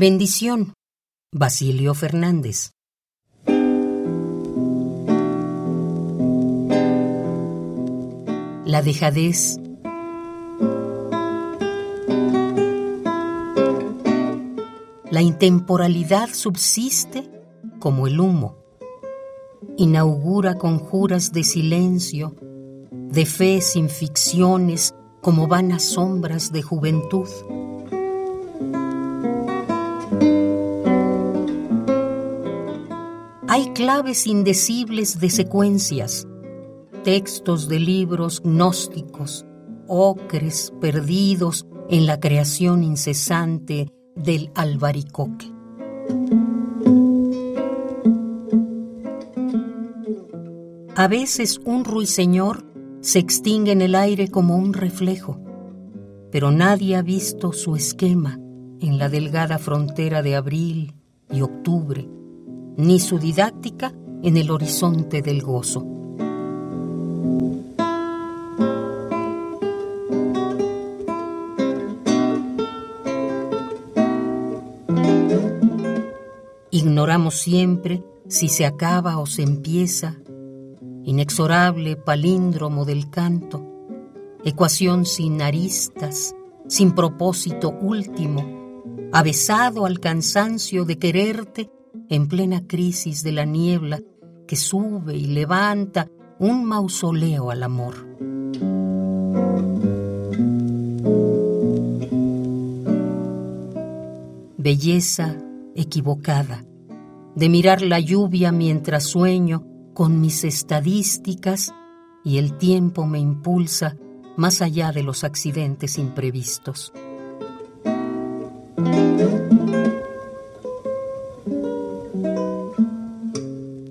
Bendición, Basilio Fernández. La dejadez. La intemporalidad subsiste como el humo. Inaugura conjuras de silencio, de fe sin ficciones como vanas sombras de juventud. Hay claves indecibles de secuencias, textos de libros gnósticos, ocres perdidos en la creación incesante del albaricoque. A veces un ruiseñor se extingue en el aire como un reflejo, pero nadie ha visto su esquema en la delgada frontera de abril y octubre ni su didáctica en el horizonte del gozo. Ignoramos siempre si se acaba o se empieza, inexorable palíndromo del canto, ecuación sin aristas, sin propósito último, avesado al cansancio de quererte en plena crisis de la niebla que sube y levanta un mausoleo al amor. Belleza equivocada, de mirar la lluvia mientras sueño con mis estadísticas y el tiempo me impulsa más allá de los accidentes imprevistos.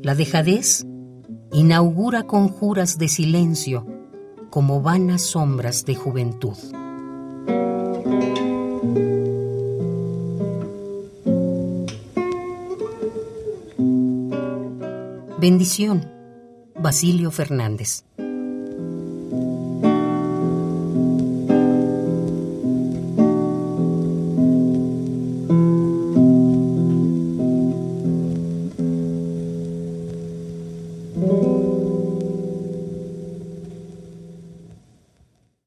La dejadez inaugura conjuras de silencio como vanas sombras de juventud. Bendición, Basilio Fernández.